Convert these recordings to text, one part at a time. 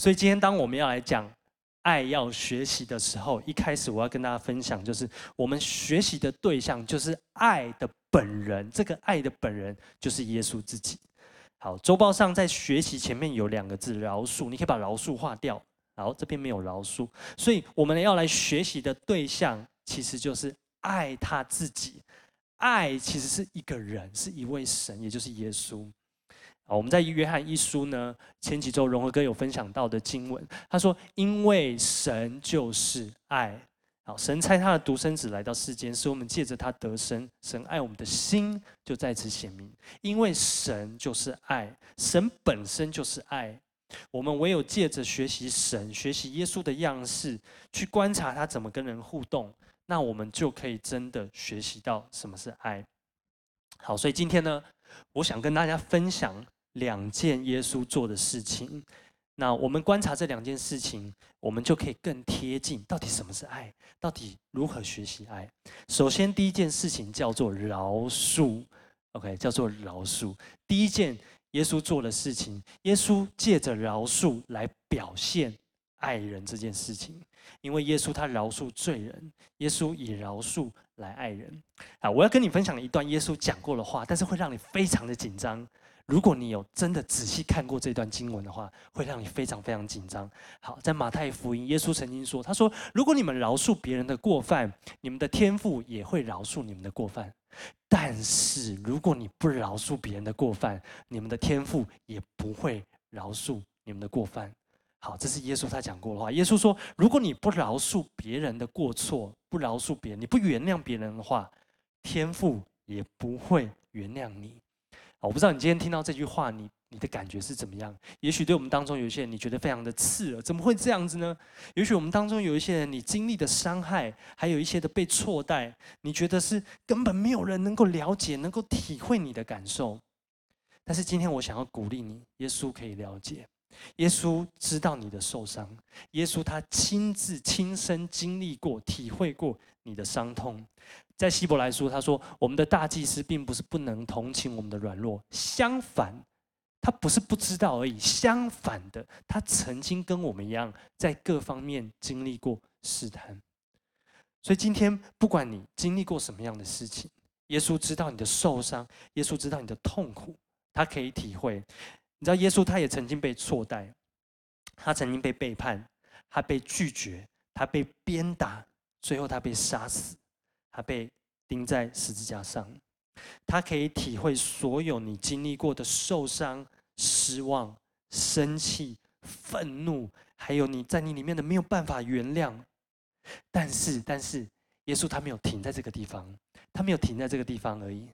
所以今天当我们要来讲爱要学习的时候，一开始我要跟大家分享，就是我们学习的对象就是爱的本人，这个爱的本人就是耶稣自己。好，周报上在学习前面有两个字饶恕，你可以把饶恕划掉。好，这边没有饶恕，所以我们要来学习的对象其实就是爱他自己。爱其实是一个人，是一位神，也就是耶稣。我们在约翰一书呢，前几周融合哥有分享到的经文，他说：“因为神就是爱，好，神差他的独生子来到世间，使我们借着他得生。神爱我们的心就在此显明，因为神就是爱，神本身就是爱。我们唯有借着学习神，学习耶稣的样式，去观察他怎么跟人互动，那我们就可以真的学习到什么是爱。好，所以今天呢，我想跟大家分享。”两件耶稣做的事情，那我们观察这两件事情，我们就可以更贴近到底什么是爱，到底如何学习爱。首先，第一件事情叫做饶恕，OK，叫做饶恕。第一件耶稣做的事情，耶稣借着饶恕来表现爱人这件事情，因为耶稣他饶恕罪人，耶稣以饶恕来爱人。啊，我要跟你分享一段耶稣讲过的话，但是会让你非常的紧张。如果你有真的仔细看过这段经文的话，会让你非常非常紧张。好，在马太福音，耶稣曾经说：“他说，如果你们饶恕别人的过犯，你们的天父也会饶恕你们的过犯；但是如果你不饶恕别人的过犯，你们的天父也不会饶恕你们的过犯。”好，这是耶稣他讲过的话。耶稣说：“如果你不饶恕别人的过错，不饶恕别人，你不原谅别人的话，天父也不会原谅你。”我不知道你今天听到这句话，你你的感觉是怎么样？也许对我们当中有一些人，你觉得非常的刺耳，怎么会这样子呢？也许我们当中有一些人，你经历的伤害，还有一些的被错待，你觉得是根本没有人能够了解、能够体会你的感受。但是今天我想要鼓励你，耶稣可以了解，耶稣知道你的受伤，耶稣他亲自亲身经历过、体会过你的伤痛。在希伯来书，他说：“我们的大祭司并不是不能同情我们的软弱，相反，他不是不知道而已。相反的，他曾经跟我们一样，在各方面经历过试探。所以今天，不管你经历过什么样的事情，耶稣知道你的受伤，耶稣知道你的痛苦，他可以体会。你知道，耶稣他也曾经被错待，他曾经被背叛，他被拒绝，他被鞭打，最后他被杀死。”他被钉在十字架上，他可以体会所有你经历过的受伤、失望、生气、愤怒，还有你在你里面的没有办法原谅。但是，但是，耶稣他没有停在这个地方，他没有停在这个地方而已。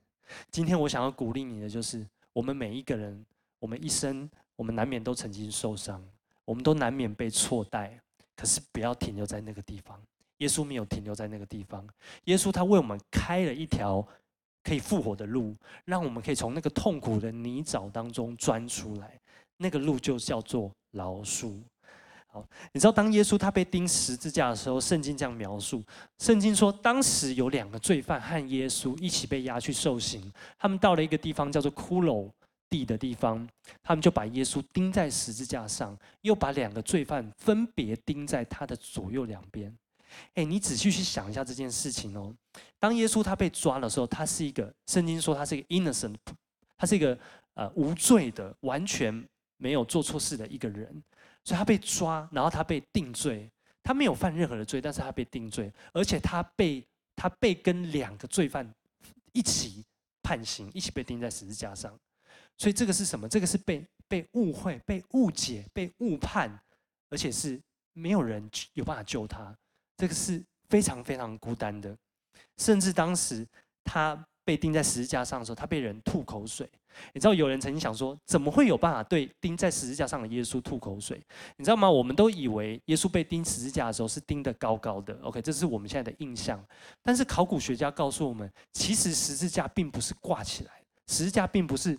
今天我想要鼓励你的就是，我们每一个人，我们一生，我们难免都曾经受伤，我们都难免被错待，可是不要停留在那个地方。耶稣没有停留在那个地方，耶稣他为我们开了一条可以复活的路，让我们可以从那个痛苦的泥沼当中钻出来。那个路就叫做饶恕。好，你知道当耶稣他被钉十字架的时候，圣经这样描述：圣经说，当时有两个罪犯和耶稣一起被押去受刑，他们到了一个地方叫做骷髅地的地方，他们就把耶稣钉在十字架上，又把两个罪犯分别钉在他的左右两边。哎，你仔细去想一下这件事情哦。当耶稣他被抓的时候，他是一个圣经说他是一个 innocent，他是一个呃无罪的，完全没有做错事的一个人，所以他被抓，然后他被定罪，他没有犯任何的罪，但是他被定罪，而且他被他被跟两个罪犯一起判刑，一起被钉在十字架上。所以这个是什么？这个是被被误会、被误解、被误判，而且是没有人有办法救他。这个是非常非常孤单的，甚至当时他被钉在十字架上的时候，他被人吐口水。你知道有人曾经想说，怎么会有办法对钉在十字架上的耶稣吐口水？你知道吗？我们都以为耶稣被钉十字架的时候是钉得高高的，OK，这是我们现在的印象。但是考古学家告诉我们，其实十字架并不是挂起来，十字架并不是。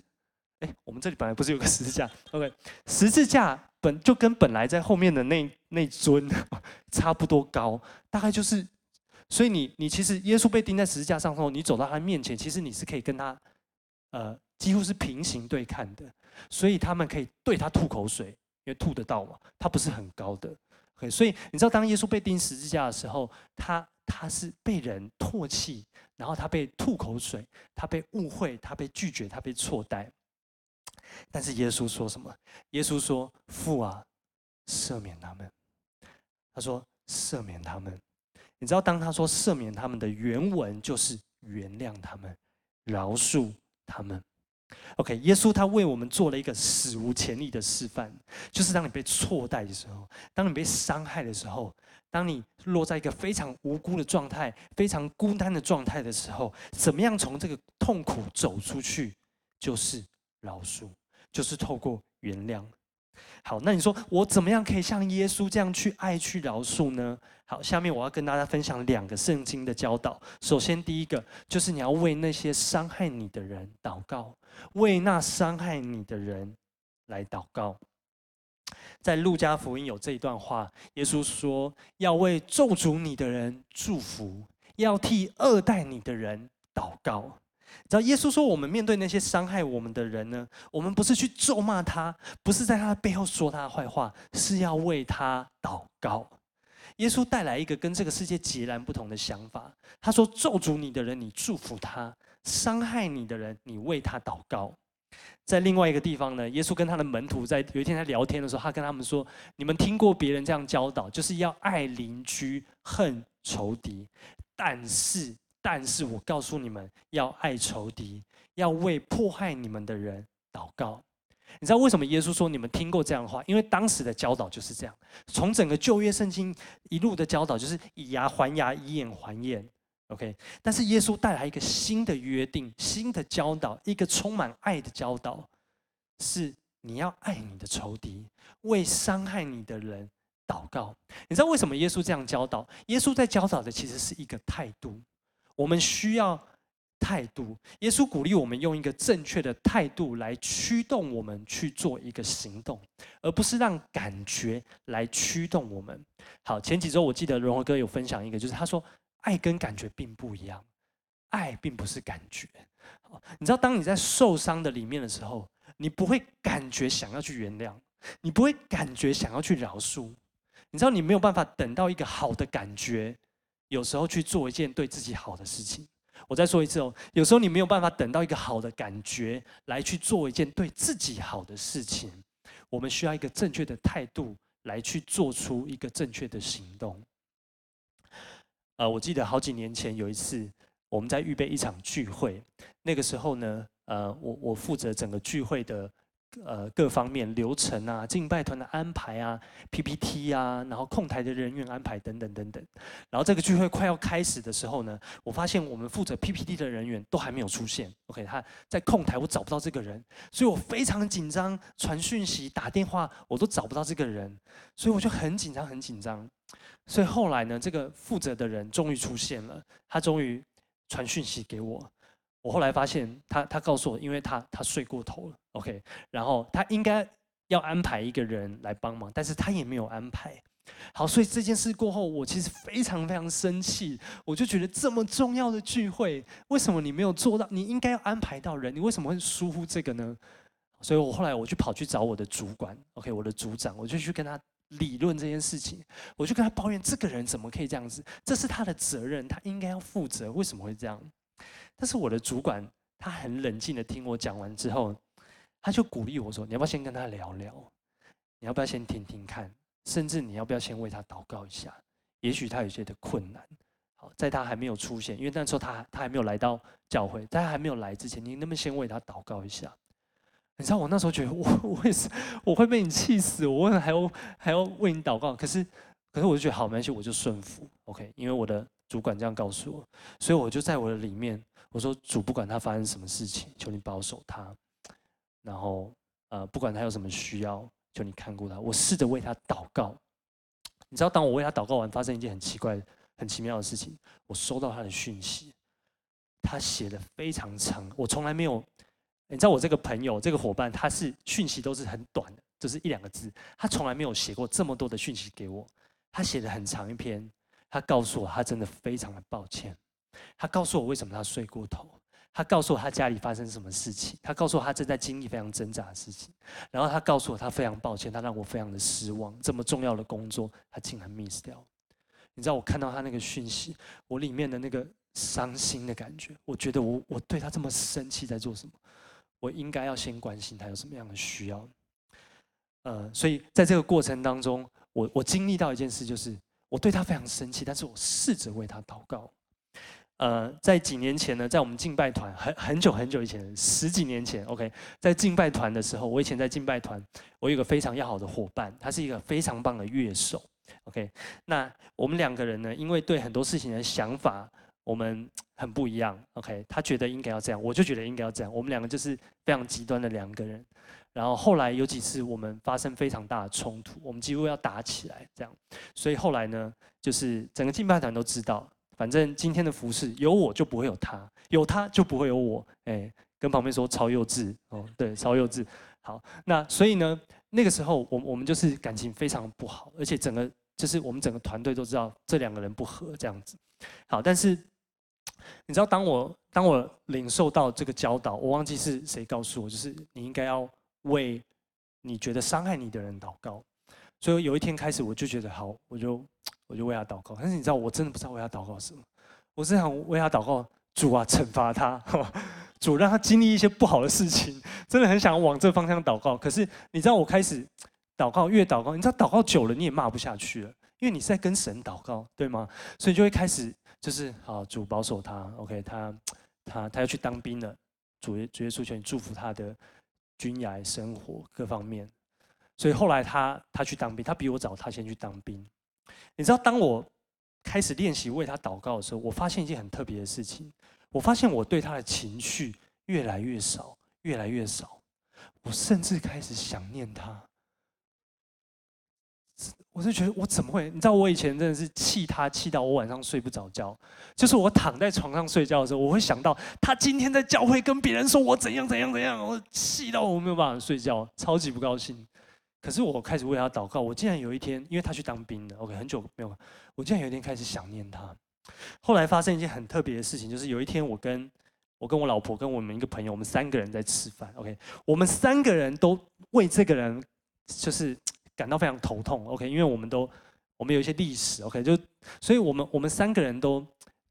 哎，我们这里本来不是有个十字架？OK，十字架本就跟本来在后面的那那尊 差不多高，大概就是，所以你你其实耶稣被钉在十字架上后，你走到他面前，其实你是可以跟他，呃，几乎是平行对看的，所以他们可以对他吐口水，因为吐得到嘛，他不是很高的。OK，所以你知道，当耶稣被钉十字架的时候，他他是被人唾弃，然后他被吐口水，他被误会，他被拒绝，他被错待。但是耶稣说什么？耶稣说：“父啊，赦免他们。”他说：“赦免他们。”你知道，当他说“赦免他们”的原文就是原谅他们、饶恕他们。OK，耶稣他为我们做了一个史无前例的示范，就是当你被错待的时候，当你被伤害的时候，当你落在一个非常无辜的状态、非常孤单的状态的时候，怎么样从这个痛苦走出去？就是饶恕，就是透过原谅。好，那你说我怎么样可以像耶稣这样去爱、去饶恕呢？好，下面我要跟大家分享两个圣经的教导。首先，第一个就是你要为那些伤害你的人祷告，为那伤害你的人来祷告。在路加福音有这一段话，耶稣说要为咒诅你的人祝福，要替恶待你的人祷告。你知道耶稣说，我们面对那些伤害我们的人呢，我们不是去咒骂他，不是在他的背后说他的坏话，是要为他祷告。耶稣带来一个跟这个世界截然不同的想法。他说：“咒诅你的人，你祝福他；伤害你的人，你为他祷告。”在另外一个地方呢，耶稣跟他的门徒在有一天在聊天的时候，他跟他们说：“你们听过别人这样教导，就是要爱邻居，恨仇敌。但是。”但是我告诉你们，要爱仇敌，要为迫害你们的人祷告。你知道为什么耶稣说你们听过这样的话？因为当时的教导就是这样。从整个旧约圣经一路的教导就是以牙还牙，以眼还眼。OK，但是耶稣带来一个新的约定，新的教导，一个充满爱的教导，是你要爱你的仇敌，为伤害你的人祷告。你知道为什么耶稣这样教导？耶稣在教导的其实是一个态度。我们需要态度。耶稣鼓励我们用一个正确的态度来驱动我们去做一个行动，而不是让感觉来驱动我们。好，前几周我记得荣和哥有分享一个，就是他说爱跟感觉并不一样，爱并不是感觉。你知道，当你在受伤的里面的时候，你不会感觉想要去原谅，你不会感觉想要去饶恕。你知道，你没有办法等到一个好的感觉。有时候去做一件对自己好的事情。我再说一次哦，有时候你没有办法等到一个好的感觉来去做一件对自己好的事情。我们需要一个正确的态度来去做出一个正确的行动。呃，我记得好几年前有一次，我们在预备一场聚会，那个时候呢，呃，我我负责整个聚会的。呃，各方面流程啊，敬拜团的安排啊，PPT 啊，然后控台的人员安排等等等等。然后这个聚会快要开始的时候呢，我发现我们负责 PPT 的人员都还没有出现。OK，他在控台，我找不到这个人，所以我非常紧张，传讯息、打电话，我都找不到这个人，所以我就很紧张，很紧张。所以后来呢，这个负责的人终于出现了，他终于传讯息给我。我后来发现他，他告诉我，因为他他睡过头了，OK，然后他应该要安排一个人来帮忙，但是他也没有安排。好，所以这件事过后，我其实非常非常生气，我就觉得这么重要的聚会，为什么你没有做到？你应该要安排到人，你为什么会疏忽这个呢？所以我后来我就跑去找我的主管，OK，我的组长，我就去跟他理论这件事情，我就跟他抱怨，这个人怎么可以这样子？这是他的责任，他应该要负责，为什么会这样？但是我的主管他很冷静的听我讲完之后，他就鼓励我说：“你要不要先跟他聊聊？你要不要先听听看？甚至你要不要先为他祷告一下？也许他有些的困难。好，在他还没有出现，因为那时候他他还没有来到教会，在他还没有来之前，你能不能先为他祷告一下？你知道我那时候觉得我 我也是我会被你气死，我问还要还要为你祷告，可是可是我就觉得好没关系，我就顺服。OK，因为我的。主管这样告诉我，所以我就在我的里面，我说主，不管他发生什么事情，求你保守他。然后，呃，不管他有什么需要，求你看顾他。我试着为他祷告。你知道，当我为他祷告完，发生一件很奇怪、很奇妙的事情。我收到他的讯息，他写的非常长，我从来没有。你知道，我这个朋友、这个伙伴，他是讯息都是很短的，就是一两个字。他从来没有写过这么多的讯息给我。他写的很长一篇。他告诉我，他真的非常的抱歉。他告诉我为什么他睡过头。他告诉我他家里发生什么事情，他告诉我他正在经历非常挣扎的事情，然后他告诉我他非常抱歉，他让我非常的失望，这么重要的工作他竟然 miss 掉。你知道我看到他那个讯息，我里面的那个伤心的感觉，我觉得我我对他这么生气在做什么？我应该要先关心他有什么样的需要。呃，所以在这个过程当中，我我经历到一件事，就是我对他非常生气，但是我试着为他祷告。呃，在几年前呢，在我们敬拜团很很久很久以前，十几年前，OK，在敬拜团的时候，我以前在敬拜团，我有个非常要好的伙伴，他是一个非常棒的乐手，OK，那我们两个人呢，因为对很多事情的想法，我们很不一样，OK，他觉得应该要这样，我就觉得应该要这样，我们两个就是非常极端的两个人，然后后来有几次我们发生非常大的冲突，我们几乎要打起来这样，所以后来呢，就是整个敬拜团都知道。反正今天的服饰有我就不会有他，有他就不会有我。哎，跟旁边说超幼稚哦，对，超幼稚。好，那所以呢，那个时候我我们就是感情非常不好，而且整个就是我们整个团队都知道这两个人不合这样子。好，但是你知道，当我当我领受到这个教导，我忘记是谁告诉我，就是你应该要为你觉得伤害你的人祷告。所以有一天开始，我就觉得好，我就。我就为他祷告，但是你知道，我真的不知道为他祷告什么。我是想为他祷告，主啊，惩罚他，主让他经历一些不好的事情。真的很想往这方向祷告。可是你知道，我开始祷告，越祷告，你知道，祷告久了你也骂不下去了，因为你是在跟神祷告，对吗？所以就会开始就是好，主保守他，OK，他他他要去当兵了，主主耶稣求你祝福他的军涯生活各方面。所以后来他他去当兵，他比我早，他先去当兵。你知道，当我开始练习为他祷告的时候，我发现一件很特别的事情。我发现我对他的情绪越来越少，越来越少。我甚至开始想念他。我就觉得，我怎么会？你知道，我以前真的是气他，气到我晚上睡不着觉。就是我躺在床上睡觉的时候，我会想到他今天在教会跟别人说我怎样怎样怎样，我气到我没有办法睡觉，超级不高兴。可是我开始为他祷告，我竟然有一天，因为他去当兵了，OK，很久没有，我竟然有一天开始想念他。后来发生一件很特别的事情，就是有一天我跟我跟我老婆跟我们一个朋友，我们三个人在吃饭，OK，我们三个人都为这个人就是感到非常头痛，OK，因为我们都我们有一些历史，OK，就所以我们我们三个人都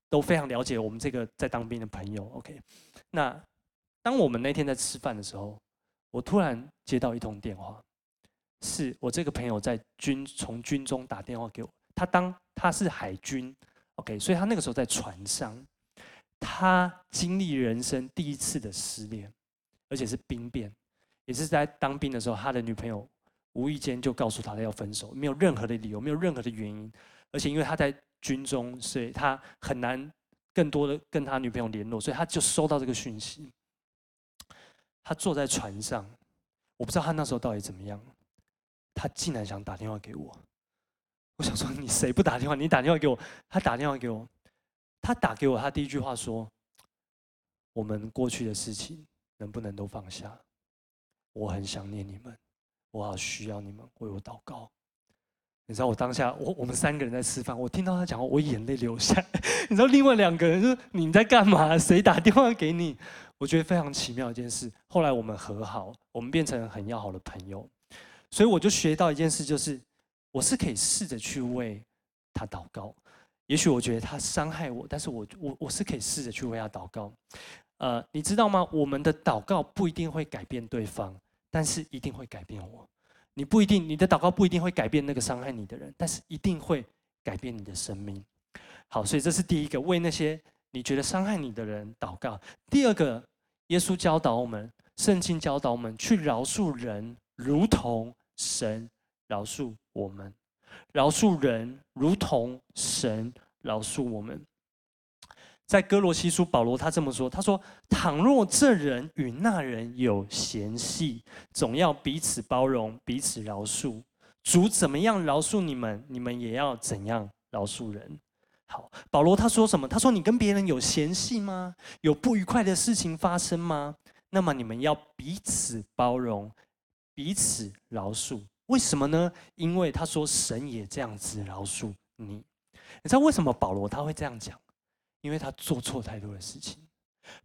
都非常了解我们这个在当兵的朋友，OK。那当我们那天在吃饭的时候，我突然接到一通电话。是我这个朋友在军从军中打电话给我，他当他是海军，OK，所以他那个时候在船上，他经历人生第一次的失恋，而且是兵变，也是在当兵的时候，他的女朋友无意间就告诉他他要分手，没有任何的理由，没有任何的原因，而且因为他在军中，所以他很难更多的跟他女朋友联络，所以他就收到这个讯息，他坐在船上，我不知道他那时候到底怎么样。他竟然想打电话给我，我想说，你谁不打电话？你打电话给我，他打电话给我，他打给我，他第一句话说：“我们过去的事情能不能都放下？我很想念你们，我好需要你们为我祷告。”你知道我当下，我我们三个人在吃饭，我听到他讲话，我眼泪流下。你知道另外两个人说：“你在干嘛？谁打电话给你？”我觉得非常奇妙一件事。后来我们和好，我们变成很要好的朋友。所以我就学到一件事，就是我是可以试着去为他祷告。也许我觉得他伤害我，但是我我我是可以试着去为他祷告。呃，你知道吗？我们的祷告不一定会改变对方，但是一定会改变我。你不一定，你的祷告不一定会改变那个伤害你的人，但是一定会改变你的生命。好，所以这是第一个，为那些你觉得伤害你的人祷告。第二个，耶稣教导我们，圣经教导我们去饶恕人。如同神饶恕我们，饶恕人如同神饶恕我们。在哥罗西书，保罗他这么说：“他说，倘若这人与那人有嫌隙，总要彼此包容，彼此饶恕。主怎么样饶恕你们，你们也要怎样饶恕人。”好，保罗他说什么？他说：“你跟别人有嫌隙吗？有不愉快的事情发生吗？那么你们要彼此包容。”彼此饶恕，为什么呢？因为他说神也这样子饶恕你。你知道为什么保罗他会这样讲？因为他做错太多的事情。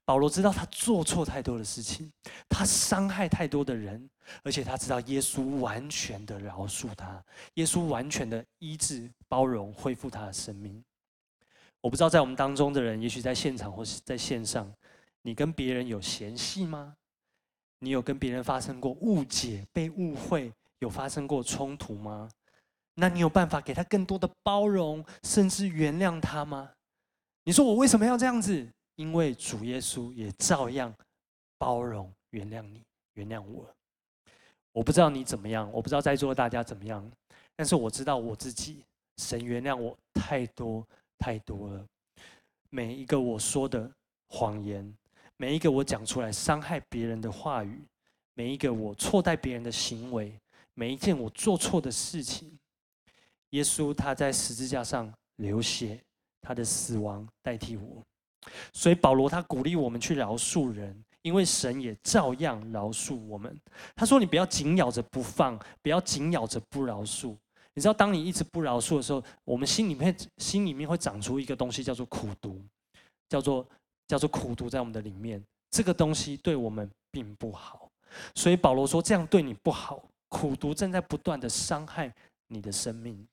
保罗知道他做错太多的事情，他伤害太多的人，而且他知道耶稣完全的饶恕他，耶稣完全的医治、包容、恢复他的生命。我不知道在我们当中的人，也许在现场或是在线上，你跟别人有嫌隙吗？你有跟别人发生过误解、被误会，有发生过冲突吗？那你有办法给他更多的包容，甚至原谅他吗？你说我为什么要这样子？因为主耶稣也照样包容、原谅你、原谅我。我不知道你怎么样，我不知道在座的大家怎么样，但是我知道我自己，神原谅我太多太多了。每一个我说的谎言，每一个我讲出来伤害别人的话语，每一个我错待别人的行为，每一件我做错的事情，耶稣他在十字架上流血，他的死亡代替我。所以保罗他鼓励我们去饶恕人，因为神也照样饶恕我们。他说：“你不要紧咬着不放，不要紧咬着不饶恕。你知道，当你一直不饶恕的时候，我们心里面心里面会长出一个东西，叫做苦毒，叫做叫做苦毒在我们的里面。这个东西对我们并不好。所以保罗说，这样对你不好，苦毒正在不断的伤害你的生命。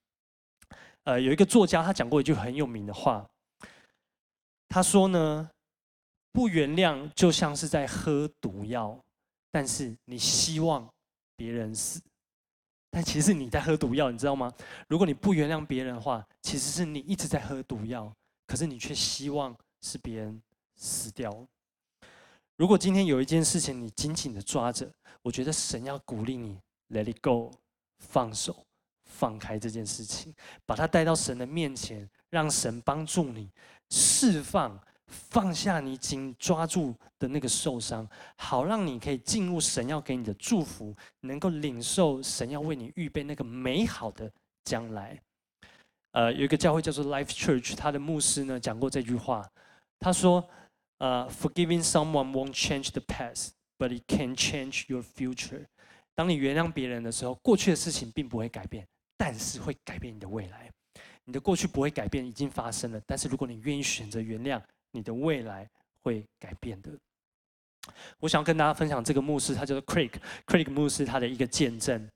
呃，有一个作家他讲过一句很有名的话。”他说呢，不原谅就像是在喝毒药，但是你希望别人死，但其实你在喝毒药，你知道吗？如果你不原谅别人的话，其实是你一直在喝毒药，可是你却希望是别人死掉。如果今天有一件事情你紧紧的抓着，我觉得神要鼓励你，Let it go，放手，放开这件事情，把它带到神的面前，让神帮助你。释放，放下你紧抓住的那个受伤，好让你可以进入神要给你的祝福，能够领受神要为你预备那个美好的将来。呃，有一个教会叫做 Life Church，他的牧师呢讲过这句话，他说：“呃，Forgiving someone won't change the past, but it can change your future。当你原谅别人的时候，过去的事情并不会改变，但是会改变你的未来。”你的过去不会改变，已经发生了。但是如果你愿意选择原谅，你的未来会改变的。我想要跟大家分享这个牧师，他叫做 Craig，Craig 牧师他的一个见证。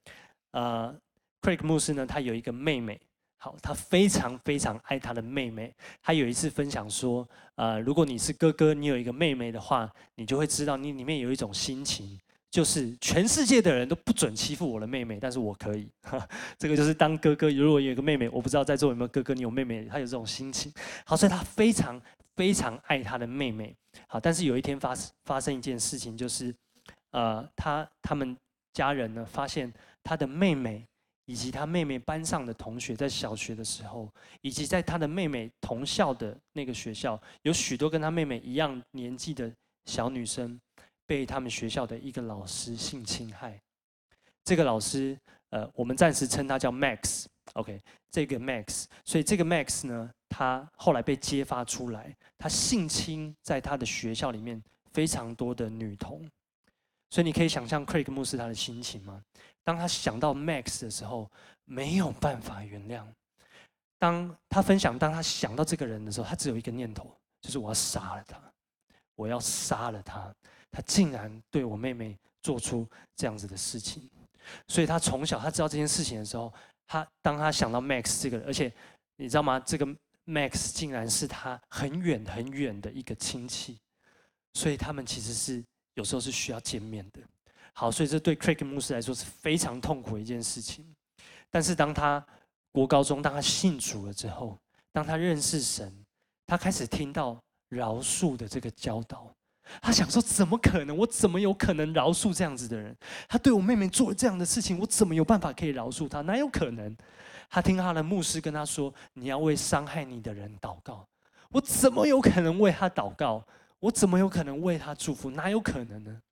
呃，Craig 牧师呢，他有一个妹妹，好，他非常非常爱他的妹妹。他有一次分享说，呃，如果你是哥哥，你有一个妹妹的话，你就会知道你里面有一种心情。就是全世界的人都不准欺负我的妹妹，但是我可以。这个就是当哥哥，如果有一个妹妹，我不知道在座有没有哥哥，你有妹妹，他有这种心情。好，所以他非常非常爱他的妹妹。好，但是有一天发生发生一件事情，就是呃，他他们家人呢发现他的妹妹以及他妹妹班上的同学在小学的时候，以及在他的妹妹同校的那个学校，有许多跟他妹妹一样年纪的小女生。被他们学校的一个老师性侵害，这个老师，呃，我们暂时称他叫 Max，OK，这个 Max，所以这个 Max 呢，他后来被揭发出来，他性侵在他的学校里面非常多的女童，所以你可以想象 Craig 牧师他的心情吗？当他想到 Max 的时候，没有办法原谅。当他分享，当他想到这个人的时候，他只有一个念头，就是我要杀了他，我要杀了他。他竟然对我妹妹做出这样子的事情，所以他从小他知道这件事情的时候，他当他想到 Max 这个人，而且你知道吗？这个 Max 竟然是他很远很远的一个亲戚，所以他们其实是有时候是需要见面的。好，所以这对 Craig 牧师来说是非常痛苦的一件事情。但是当他国高中，当他信主了之后，当他认识神，他开始听到饶恕的这个教导。他想说：“怎么可能？我怎么有可能饶恕这样子的人？他对我妹妹做了这样的事情，我怎么有办法可以饶恕他？哪有可能？”他听他的牧师跟他说：“你要为伤害你的人祷告。”我怎么有可能为他祷告？我怎么有可能为他祝福？哪有可能呢？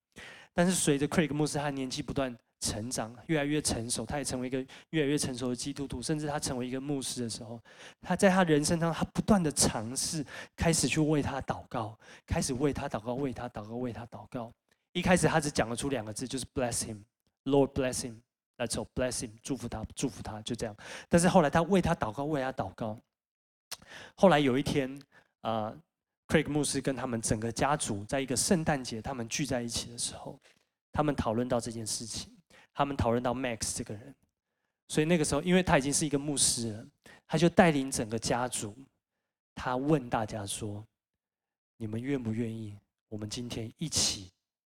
但是随着 Craig 牧师他年纪不断。成长越来越成熟，他也成为一个越来越成熟的基督徒。甚至他成为一个牧师的时候，他在他人生当中，他不断的尝试，开始去为他祷告，开始为他祷告，为他祷告，为他祷告。一开始他只讲得出两个字，就是 bless him，Lord bless him，That's all，bless him，祝福他，祝福他，就这样。但是后来他为他祷告，为他祷告。后来有一天，啊 Craig 牧师跟他们整个家族在一个圣诞节，他们聚在一起的时候，他们讨论到这件事情，他们讨论到 Max 这个人，所以那个时候，因为他已经是一个牧师了，他就带领整个家族，他问大家说：“你们愿不愿意？我们今天一起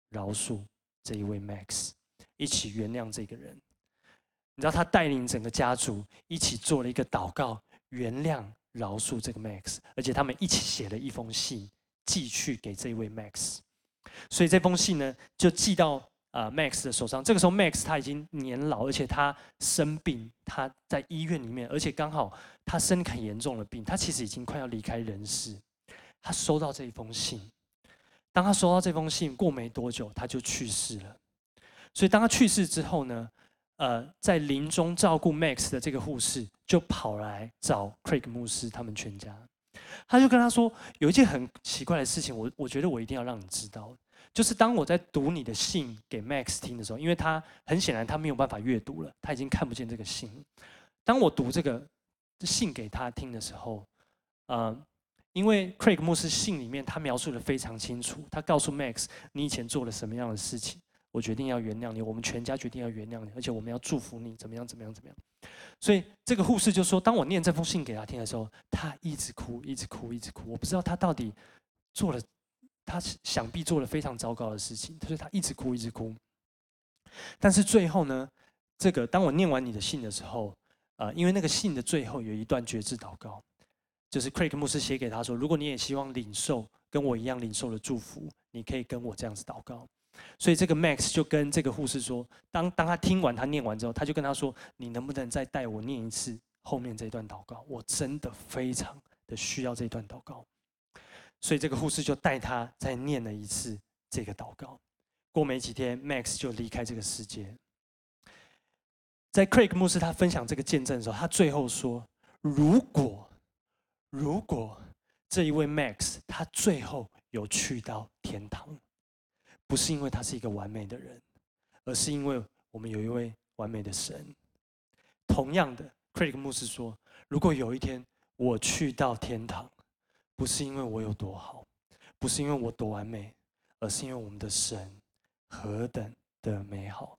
饶恕这一位 Max，一起原谅这个人。”你知道他带领整个家族一起做了一个祷告，原谅。饶恕这个 Max，而且他们一起写了一封信寄去给这位 Max，所以这封信呢就寄到啊、呃、Max 的手上。这个时候 Max 他已经年老，而且他生病，他在医院里面，而且刚好他生很严重的病，他其实已经快要离开人世。他收到这一封信，当他收到这封信，过没多久他就去世了。所以当他去世之后呢，呃，在临终照顾 Max 的这个护士就跑来找 Craig 牧师他们全家，他就跟他说，有一件很奇怪的事情，我我觉得我一定要让你知道，就是当我在读你的信给 Max 听的时候，因为他很显然他没有办法阅读了，他已经看不见这个信。当我读这个信给他听的时候，呃，因为 Craig 牧师信里面他描述的非常清楚，他告诉 Max 你以前做了什么样的事情。我决定要原谅你，我们全家决定要原谅你，而且我们要祝福你，怎么样？怎么样？怎么样？所以这个护士就说，当我念这封信给他听的时候，他一直哭，一直哭，一直哭。我不知道他到底做了，他想必做了非常糟糕的事情，所以他一直哭，一直哭。但是最后呢，这个当我念完你的信的时候，呃，因为那个信的最后有一段决志祷告，就是 Craig 牧师写给他说，如果你也希望领受跟我一样领受的祝福，你可以跟我这样子祷告。所以这个 Max 就跟这个护士说，当当他听完他念完之后，他就跟他说：“你能不能再带我念一次后面这段祷告？我真的非常的需要这一段祷告。”所以这个护士就带他再念了一次这个祷告。过没几天，Max 就离开这个世界。在 Craig 牧师他分享这个见证的时候，他最后说：“如果如果这一位 Max 他最后有去到天堂。”不是因为他是一个完美的人，而是因为我们有一位完美的神。同样的，Craig 牧师说：“如果有一天我去到天堂，不是因为我有多好，不是因为我多完美，而是因为我们的神何等的美好。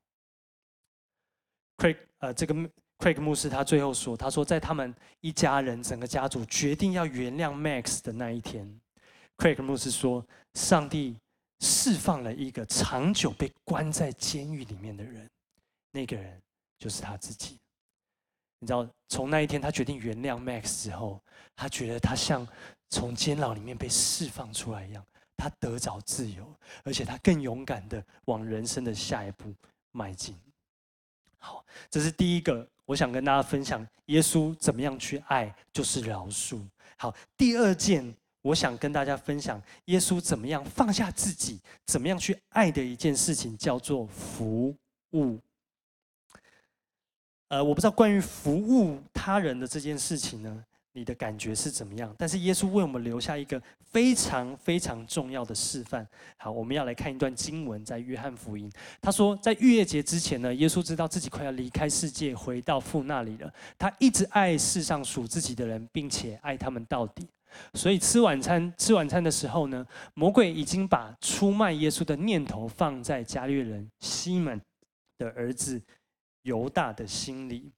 ”Craig 呃，这个 Craig 牧师他最后说：“他说，在他们一家人整个家族决定要原谅 Max 的那一天，Craig 牧师说，上帝。”释放了一个长久被关在监狱里面的人，那个人就是他自己。你知道，从那一天他决定原谅 Max 之后，他觉得他像从监牢里面被释放出来一样，他得着自由，而且他更勇敢的往人生的下一步迈进。好，这是第一个，我想跟大家分享耶稣怎么样去爱，就是饶恕。好，第二件。我想跟大家分享耶稣怎么样放下自己，怎么样去爱的一件事情，叫做服务。呃，我不知道关于服务他人的这件事情呢，你的感觉是怎么样？但是耶稣为我们留下一个非常非常重要的示范。好，我们要来看一段经文，在约翰福音。他说，在逾越节之前呢，耶稣知道自己快要离开世界，回到父那里了。他一直爱世上属自己的人，并且爱他们到底。所以吃晚餐，吃晚餐的时候呢，魔鬼已经把出卖耶稣的念头放在加略人西门的儿子犹大的心里。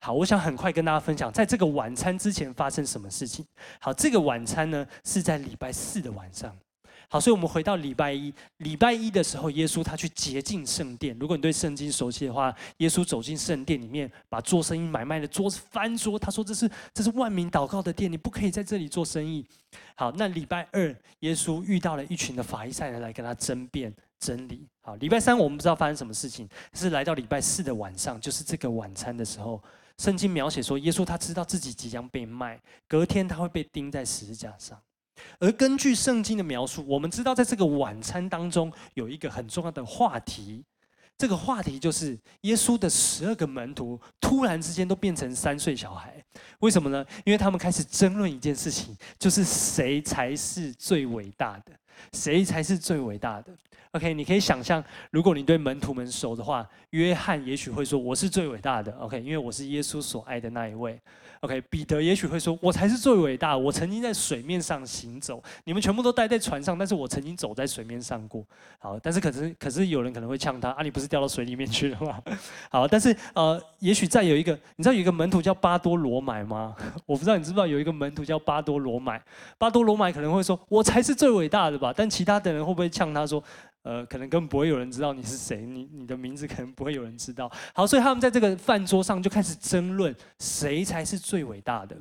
好，我想很快跟大家分享，在这个晚餐之前发生什么事情。好，这个晚餐呢是在礼拜四的晚上。好，所以我们回到礼拜一。礼拜一的时候，耶稣他去洁净圣殿。如果你对圣经熟悉的话，耶稣走进圣殿里面，把做生意买卖的桌子翻桌。他说：“这是这是万民祷告的殿，你不可以在这里做生意。”好，那礼拜二，耶稣遇到了一群的法利赛人来跟他争辩真理。好，礼拜三我们不知道发生什么事情，是来到礼拜四的晚上，就是这个晚餐的时候，圣经描写说，耶稣他知道自己即将被卖，隔天他会被钉在十字架上。而根据圣经的描述，我们知道在这个晚餐当中有一个很重要的话题，这个话题就是耶稣的十二个门徒突然之间都变成三岁小孩，为什么呢？因为他们开始争论一件事情，就是谁才是最伟大的，谁才是最伟大的。OK，你可以想象，如果你对门徒们熟的话，约翰也许会说：“我是最伟大的。”OK，因为我是耶稣所爱的那一位。OK，彼得也许会说：“我才是最伟大，我曾经在水面上行走，你们全部都待在船上，但是我曾经走在水面上过。”好，但是可是可是有人可能会呛他：“啊，你不是掉到水里面去了吗？” 好，但是呃，也许再有一个，你知道有一个门徒叫巴多罗买吗？我不知道你知不知道有一个门徒叫巴多罗买？巴多罗买可能会说：“我才是最伟大的吧？”但其他的人会不会呛他说？呃，可能根本不会有人知道你是谁，你你的名字可能不会有人知道。好，所以他们在这个饭桌上就开始争论谁才是最伟大的。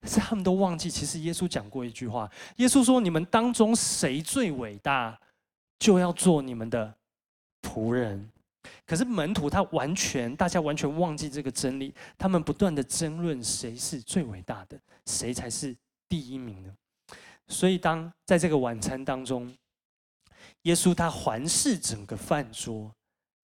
可是他们都忘记，其实耶稣讲过一句话，耶稣说：“你们当中谁最伟大，就要做你们的仆人。”可是门徒他完全，大家完全忘记这个真理，他们不断的争论谁是最伟大的，谁才是第一名呢？所以当在这个晚餐当中。耶稣他环视整个饭桌，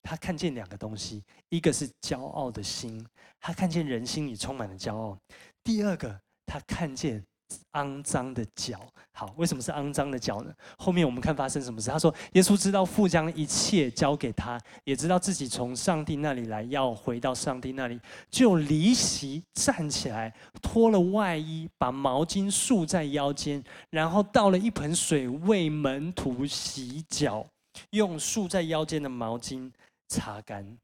他看见两个东西，一个是骄傲的心，他看见人心里充满了骄傲；第二个，他看见。肮脏的脚，好，为什么是肮脏的脚呢？后面我们看发生什么事。他说，耶稣知道父将一切交给他，也知道自己从上帝那里来，要回到上帝那里，就离席站起来，脱了外衣，把毛巾束在腰间，然后倒了一盆水为门徒洗脚，用束在腰间的毛巾擦干。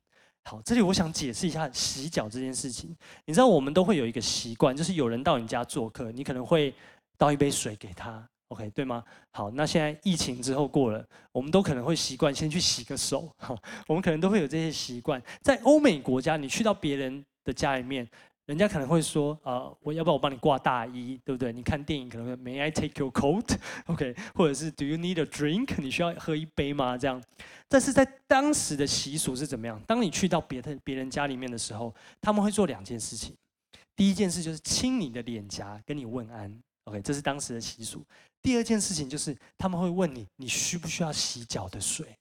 好，这里我想解释一下洗脚这件事情。你知道，我们都会有一个习惯，就是有人到你家做客，你可能会倒一杯水给他，OK，对吗？好，那现在疫情之后过了，我们都可能会习惯先去洗个手。我们可能都会有这些习惯。在欧美国家，你去到别人的家里面。人家可能会说，呃，我要不要我帮你挂大衣，对不对？你看电影可能会 May I take your coat？OK，或者是 Do you need a drink？你需要喝一杯吗？这样。但是在当时的习俗是怎么样？当你去到别的别人家里面的时候，他们会做两件事情。第一件事就是亲你的脸颊，跟你问安。OK，这是当时的习俗。第二件事情就是他们会问你，你需不需要洗脚的水？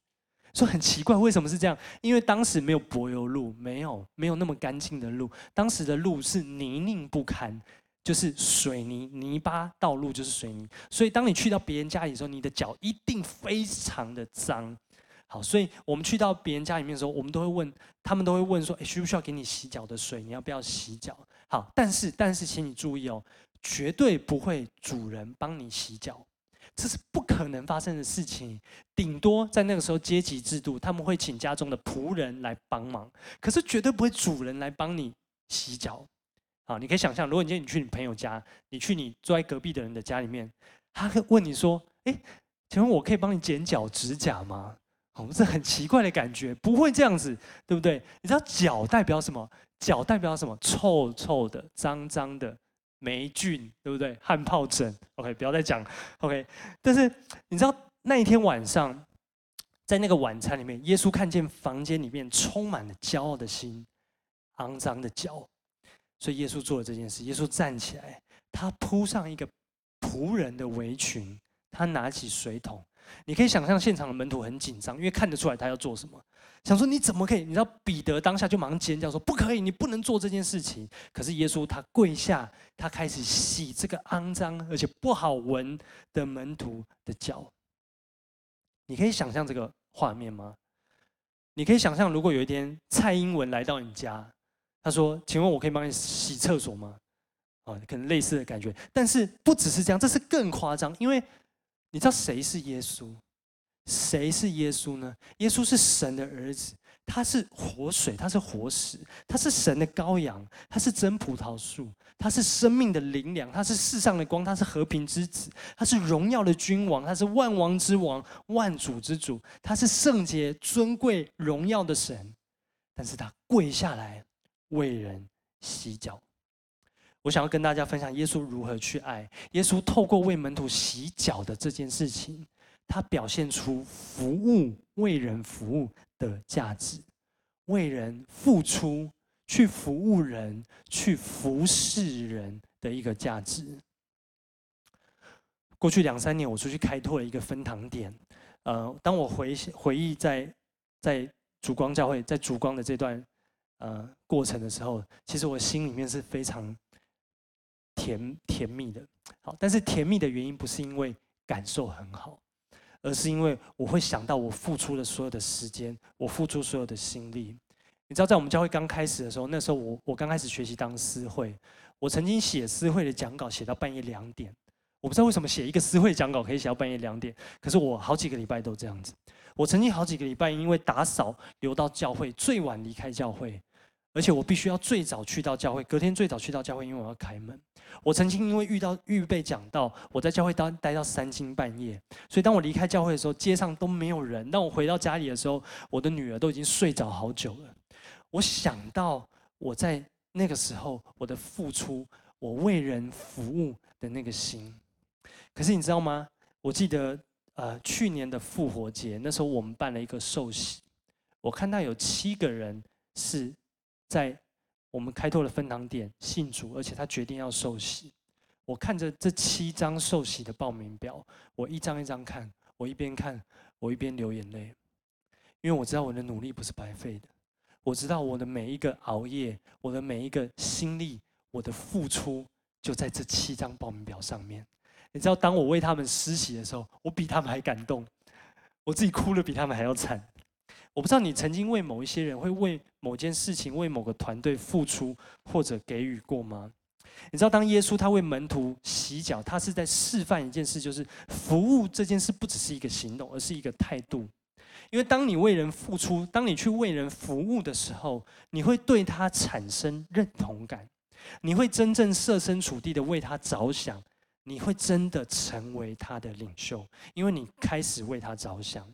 说很奇怪，为什么是这样？因为当时没有柏油路，没有没有那么干净的路，当时的路是泥泞不堪，就是水泥泥巴道路，就是水泥。所以当你去到别人家里的时候，你的脚一定非常的脏。好，所以我们去到别人家里面的时候，我们都会问，他们都会问说：“诶，需不需要给你洗脚的水？你要不要洗脚？”好，但是但是，请你注意哦，绝对不会主人帮你洗脚。这是不可能发生的事情，顶多在那个时候阶级制度，他们会请家中的仆人来帮忙，可是绝对不会主人来帮你洗脚。啊，你可以想象，如果你今天你去你朋友家，你去你坐在隔壁的人的家里面，他会问你说：“哎，请问我可以帮你剪脚指甲吗？”哦，这很奇怪的感觉，不会这样子，对不对？你知道脚代表什么？脚代表什么？臭臭的，脏脏的。霉菌对不对？汗疱疹，OK，不要再讲，OK。但是你知道那一天晚上，在那个晚餐里面，耶稣看见房间里面充满了骄傲的心、肮脏的脚，所以耶稣做了这件事。耶稣站起来，他铺上一个仆人的围裙，他拿起水桶。你可以想象现场的门徒很紧张，因为看得出来他要做什么。想说你怎么可以？你知道彼得当下就马上尖叫说：“不可以，你不能做这件事情。”可是耶稣他跪下，他开始洗这个肮脏而且不好闻的门徒的脚。你可以想象这个画面吗？你可以想象，如果有一天蔡英文来到你家，他说：“请问我可以帮你洗厕所吗？”啊，可能类似的感觉。但是不只是这样，这是更夸张，因为你知道谁是耶稣？谁是耶稣呢？耶稣是神的儿子，他是活水，他是活石，他是神的羔羊，他是真葡萄树，他是生命的灵粮，他是世上的光，他是和平之子，他是荣耀的君王，他是万王之王，万主之主，他是圣洁、尊贵、荣耀的神。但是他跪下来为人洗脚。我想要跟大家分享耶稣如何去爱。耶稣透过为门徒洗脚的这件事情。他表现出服务、为人服务的价值，为人付出、去服务人、去服侍人的一个价值。过去两三年，我出去开拓了一个分堂点。呃，当我回回忆在在烛光教会，在烛光的这段呃过程的时候，其实我心里面是非常甜甜蜜的。好，但是甜蜜的原因不是因为感受很好。而是因为我会想到我付出了所有的时间，我付出所有的心力。你知道，在我们教会刚开始的时候，那时候我我刚开始学习当司会，我曾经写司会的讲稿写到半夜两点。我不知道为什么写一个司会讲稿可以写到半夜两点，可是我好几个礼拜都这样子。我曾经好几个礼拜因为打扫留到教会最晚离开教会，而且我必须要最早去到教会，隔天最早去到教会，因为我要开门。我曾经因为遇到预备讲道，我在教会待待到三更半夜，所以当我离开教会的时候，街上都没有人。当我回到家里的时候，我的女儿都已经睡着好久了。我想到我在那个时候我的付出，我为人服务的那个心。可是你知道吗？我记得呃去年的复活节，那时候我们办了一个寿喜，我看到有七个人是在。我们开拓了分堂点，信主，而且他决定要受洗。我看着这七张受洗的报名表，我一张一张看，我一边看，我一边流眼泪，因为我知道我的努力不是白费的，我知道我的每一个熬夜，我的每一个心力，我的付出，就在这七张报名表上面。你知道，当我为他们施洗的时候，我比他们还感动，我自己哭得比他们还要惨。我不知道你曾经为某一些人，会为某件事情、为某个团队付出或者给予过吗？你知道，当耶稣他为门徒洗脚，他是在示范一件事，就是服务这件事不只是一个行动，而是一个态度。因为当你为人付出，当你去为人服务的时候，你会对他产生认同感，你会真正设身处地的为他着想，你会真的成为他的领袖，因为你开始为他着想。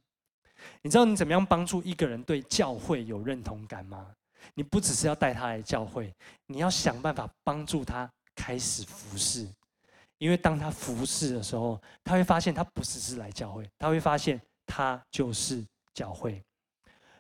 你知道你怎么样帮助一个人对教会有认同感吗？你不只是要带他来教会，你要想办法帮助他开始服侍。因为当他服侍的时候，他会发现他不只是来教会，他会发现他就是教会。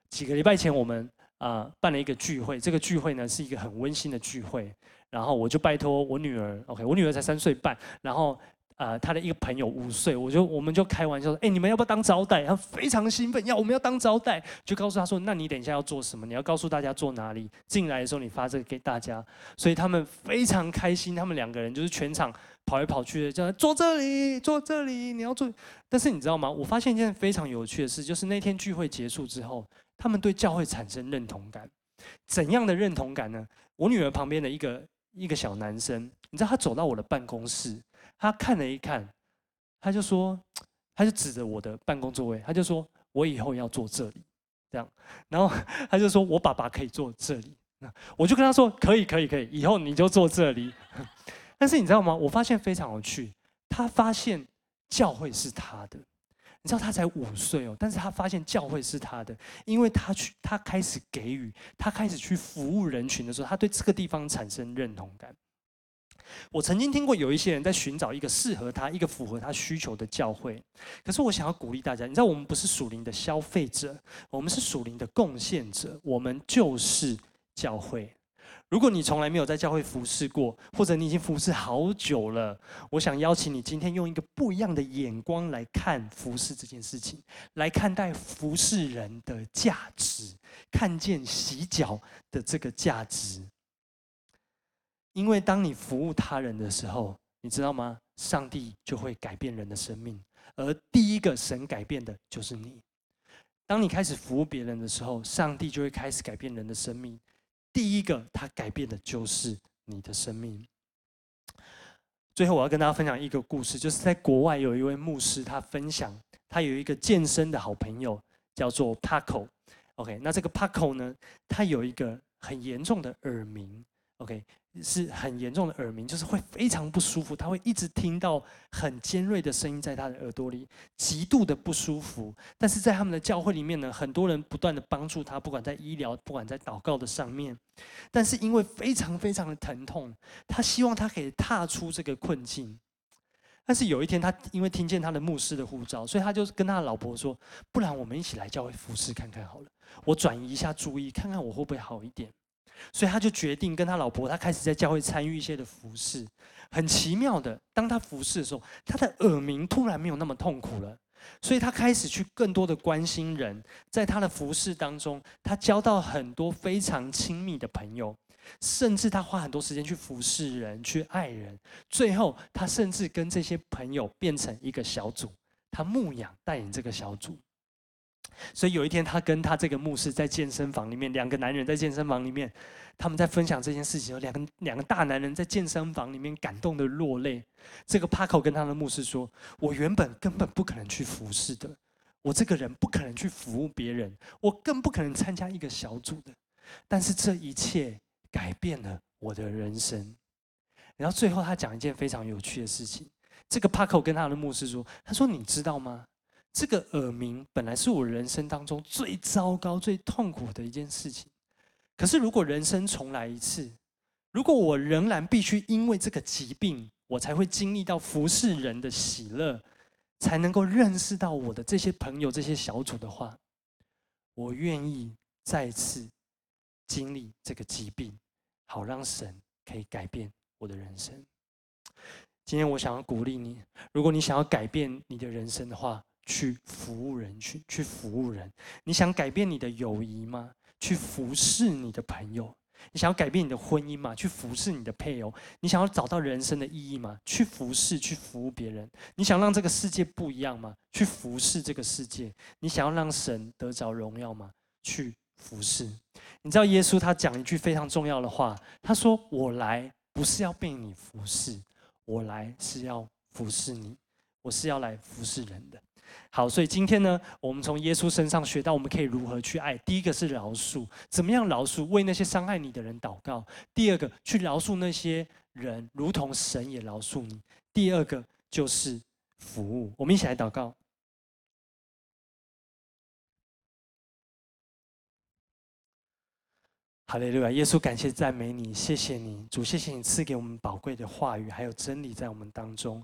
几个礼拜前，我们啊、呃、办了一个聚会，这个聚会呢是一个很温馨的聚会，然后我就拜托我女儿，OK，我女儿才三岁半，然后。啊、他的一个朋友五岁，我就我们就开玩笑说：“哎，你们要不要当招待？”他非常兴奋，要我们要当招待，就告诉他说：“那你等一下要做什么？你要告诉大家坐哪里。进来的时候你发这个给大家。”所以他们非常开心，他们两个人就是全场跑来跑去的，叫他坐这里，坐这里，你要坐。但是你知道吗？我发现一件非常有趣的事，就是那天聚会结束之后，他们对教会产生认同感。怎样的认同感呢？我女儿旁边的一个一个小男生，你知道他走到我的办公室。他看了一看，他就说，他就指着我的办公座位，他就说：“我以后要坐这里。”这样，然后 他就说：“我爸爸可以坐这里。”我就跟他说：“可以，可以，可以，以后你就坐这里。”但是你知道吗？我发现非常有趣，他发现教会是他的。你知道他才五岁哦，但是他发现教会是他的，因为他去，他开始给予，他开始去服务人群的时候，他对这个地方产生认同感。我曾经听过有一些人在寻找一个适合他、一个符合他需求的教会，可是我想要鼓励大家，你知道我们不是属灵的消费者，我们是属灵的贡献者，我们就是教会。如果你从来没有在教会服侍过，或者你已经服侍好久了，我想邀请你今天用一个不一样的眼光来看服侍这件事情，来看待服侍人的价值，看见洗脚的这个价值。因为当你服务他人的时候，你知道吗？上帝就会改变人的生命，而第一个神改变的就是你。当你开始服务别人的时候，上帝就会开始改变人的生命。第一个他改变的就是你的生命。最后，我要跟大家分享一个故事，就是在国外有一位牧师，他分享他有一个健身的好朋友，叫做 Paco。OK，那这个 Paco 呢，他有一个很严重的耳鸣。OK。是很严重的耳鸣，就是会非常不舒服，他会一直听到很尖锐的声音在他的耳朵里，极度的不舒服。但是在他们的教会里面呢，很多人不断的帮助他，不管在医疗，不管在祷告的上面。但是因为非常非常的疼痛，他希望他可以踏出这个困境。但是有一天，他因为听见他的牧师的呼召，所以他就跟他的老婆说：“不然我们一起来教会服侍看看好了，我转移一下注意，看看我会不会好一点。”所以他就决定跟他老婆，他开始在教会参与一些的服侍。很奇妙的，当他服侍的时候，他的耳鸣突然没有那么痛苦了。所以他开始去更多的关心人，在他的服饰当中，他交到很多非常亲密的朋友，甚至他花很多时间去服侍人，去爱人。最后，他甚至跟这些朋友变成一个小组，他牧养带领这个小组。所以有一天，他跟他这个牧师在健身房里面，两个男人在健身房里面，他们在分享这件事情。两个两个大男人在健身房里面感动的落泪。这个帕克跟他的牧师说：“我原本根本不可能去服侍的，我这个人不可能去服务别人，我更不可能参加一个小组的。但是这一切改变了我的人生。”然后最后他讲一件非常有趣的事情。这个帕克跟他的牧师说：“他说你知道吗？”这个耳鸣本来是我人生当中最糟糕、最痛苦的一件事情。可是，如果人生重来一次，如果我仍然必须因为这个疾病，我才会经历到服侍人的喜乐，才能够认识到我的这些朋友、这些小组的话，我愿意再次经历这个疾病，好让神可以改变我的人生。今天我想要鼓励你，如果你想要改变你的人生的话，去服务人，去去服务人。你想改变你的友谊吗？去服侍你的朋友。你想要改变你的婚姻吗？去服侍你的配偶。你想要找到人生的意义吗？去服侍，去服务别人。你想让这个世界不一样吗？去服侍这个世界。你想要让神得着荣耀吗？去服侍。你知道耶稣他讲一句非常重要的话，他说：“我来不是要被你服侍，我来是要服侍你，我是要来服侍人的。”好，所以今天呢，我们从耶稣身上学到，我们可以如何去爱。第一个是饶恕，怎么样饶恕？为那些伤害你的人祷告。第二个，去饶恕那些人，如同神也饶恕你。第二个就是服务。我们一起来祷告。哈利路亚，耶稣，感谢赞美你，谢谢你，主，谢谢你赐给我们宝贵的话语，还有真理在我们当中。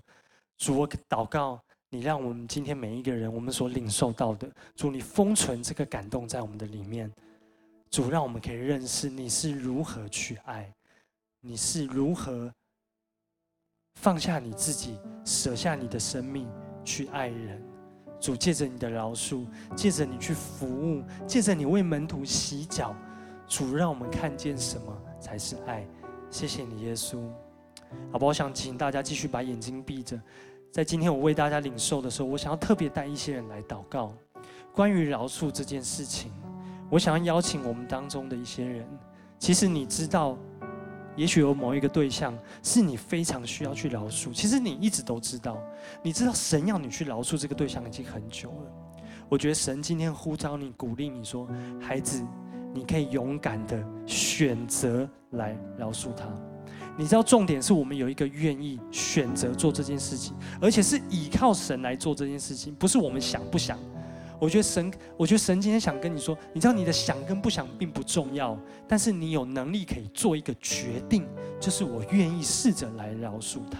主，我祷告。你让我们今天每一个人，我们所领受到的，主，你封存这个感动在我们的里面。主，让我们可以认识你是如何去爱，你是如何放下你自己，舍下你的生命去爱人。主，借着你的饶恕，借着你去服务，借着你为门徒洗脚，主，让我们看见什么才是爱。谢谢你，耶稣。好吧，我想请大家继续把眼睛闭着。在今天我为大家领受的时候，我想要特别带一些人来祷告，关于饶恕这件事情。我想要邀请我们当中的一些人，其实你知道，也许有某一个对象是你非常需要去饶恕。其实你一直都知道，你知道神要你去饶恕这个对象已经很久了。我觉得神今天呼召你、鼓励你说：“孩子，你可以勇敢的选择来饶恕他。”你知道重点是我们有一个愿意选择做这件事情，而且是倚靠神来做这件事情，不是我们想不想。我觉得神，我觉得神今天想跟你说，你知道你的想跟不想并不重要，但是你有能力可以做一个决定，就是我愿意试着来饶恕他。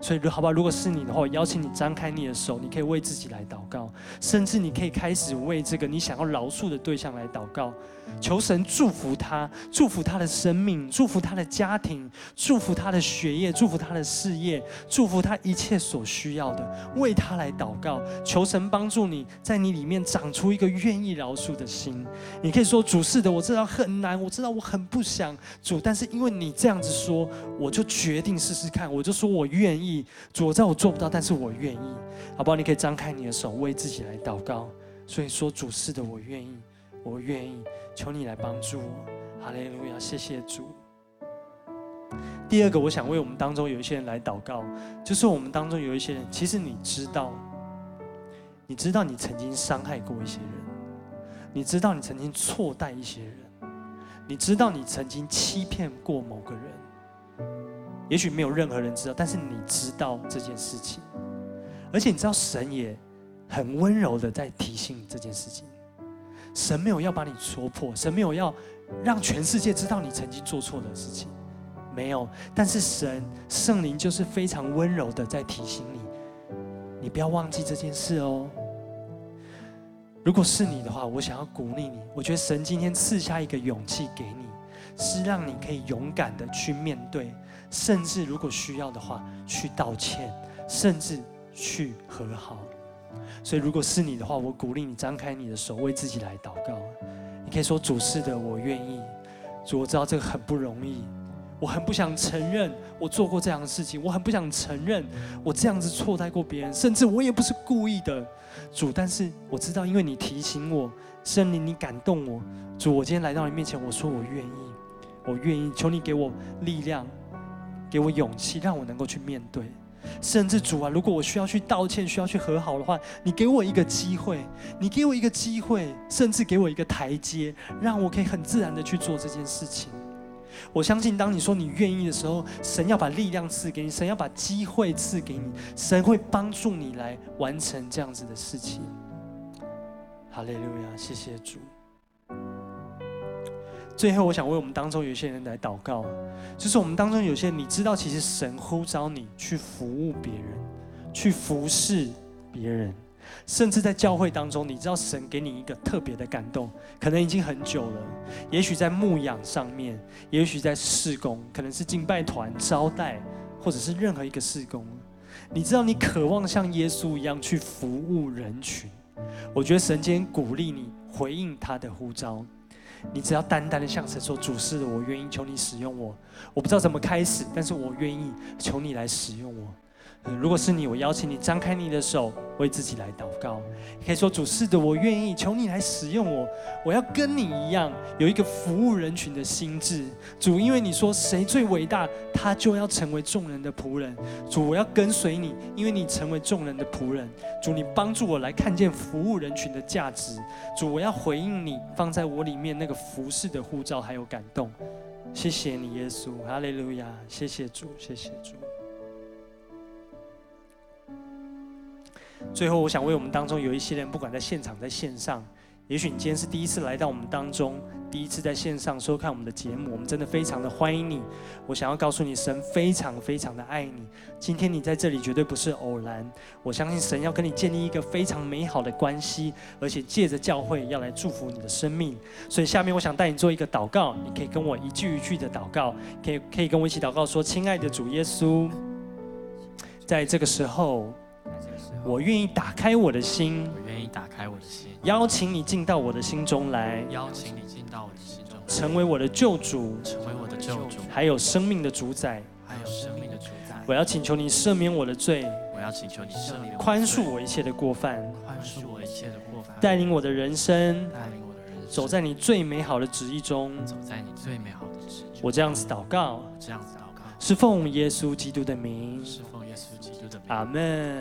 所以，好吧，如果是你的话，我邀请你张开你的手，你可以为自己来祷告，甚至你可以开始为这个你想要饶恕的对象来祷告。求神祝福他，祝福他的生命，祝福他的家庭，祝福他的学业，祝福他的事业，祝福他一切所需要的，为他来祷告。求神帮助你在你里面长出一个愿意饶恕的心。你可以说：“主是的，我知道很难，我知道我很不想主，但是因为你这样子说，我就决定试试看。我就说我愿意。主，我知道我做不到，但是我愿意。好不好？你可以张开你的手，为自己来祷告。所以说：“主是的，我愿意，我愿意。”求你来帮助我，哈利路亚！谢谢主。第二个，我想为我们当中有一些人来祷告，就是我们当中有一些人，其实你知道，你知道你曾经伤害过一些人，你知道你曾经错待一些人，你知道你曾经欺骗过某个人。也许没有任何人知道，但是你知道这件事情，而且你知道神也很温柔的在提醒你这件事情。神没有要把你戳破，神没有要让全世界知道你曾经做错的事情，没有。但是神圣灵就是非常温柔的在提醒你，你不要忘记这件事哦。如果是你的话，我想要鼓励你。我觉得神今天赐下一个勇气给你，是让你可以勇敢的去面对，甚至如果需要的话，去道歉，甚至去和好。所以，如果是你的话，我鼓励你张开你的手，为自己来祷告。你可以说：“主是的，我愿意。主，我知道这个很不容易，我很不想承认我做过这样的事情，我很不想承认我这样子错待过别人，甚至我也不是故意的，主。但是我知道，因为你提醒我，圣灵你感动我，主，我今天来到你面前，我说我愿意，我愿意，求你给我力量，给我勇气，让我能够去面对。甚至主啊，如果我需要去道歉，需要去和好的话，你给我一个机会，你给我一个机会，甚至给我一个台阶，让我可以很自然的去做这件事情。我相信，当你说你愿意的时候，神要把力量赐给你，神要把机会赐给你，神会帮助你来完成这样子的事情。哈利路亚，谢谢主。最后，我想为我们当中有些人来祷告，就是我们当中有些人，你知道，其实神呼召你去服务别人，去服侍别人。甚至在教会当中，你知道神给你一个特别的感动，可能已经很久了。也许在牧养上面，也许在事工，可能是敬拜团招待，或者是任何一个事工。你知道你渴望像耶稣一样去服务人群。我觉得神今天鼓励你回应他的呼召。你只要单单的向神说：“主是的，我愿意，求你使用我。我不知道怎么开始，但是我愿意，求你来使用我。”如果是你，我邀请你张开你的手，为自己来祷告。可以说：“主是的，我愿意，求你来使用我。我要跟你一样，有一个服务人群的心智。主，因为你说谁最伟大，他就要成为众人的仆人。主，我要跟随你，因为你成为众人的仆人。主，你帮助我来看见服务人群的价值。主，我要回应你放在我里面那个服侍的护照还有感动。谢谢你，耶稣，哈利路亚！谢谢主，谢谢主。”最后，我想为我们当中有一些人，不管在现场、在线上，也许你今天是第一次来到我们当中，第一次在线上收看我们的节目，我们真的非常的欢迎你。我想要告诉你，神非常非常的爱你。今天你在这里绝对不是偶然，我相信神要跟你建立一个非常美好的关系，而且借着教会要来祝福你的生命。所以下面我想带你做一个祷告，你可以跟我一句一句的祷告，可以可以跟我一起祷告说：“亲爱的主耶稣，在这个时候。”我愿意打开我的心，我愿意打开我的心，邀请你进到我的心中来，邀请你进到我的心中，成为我的救主，成为我的救主，还有生命的主宰，还有生命的主宰。我要请求你赦免我的罪，我要请求你赦免，宽恕我一切的过犯，宽恕我一切的过犯，带领我的人生，带领我的人生，走在你最美好的旨意中，走在你最美好的旨意中。我这样子祷告，这样子祷告，是奉耶稣基督的名，是奉耶稣基督的名。阿门。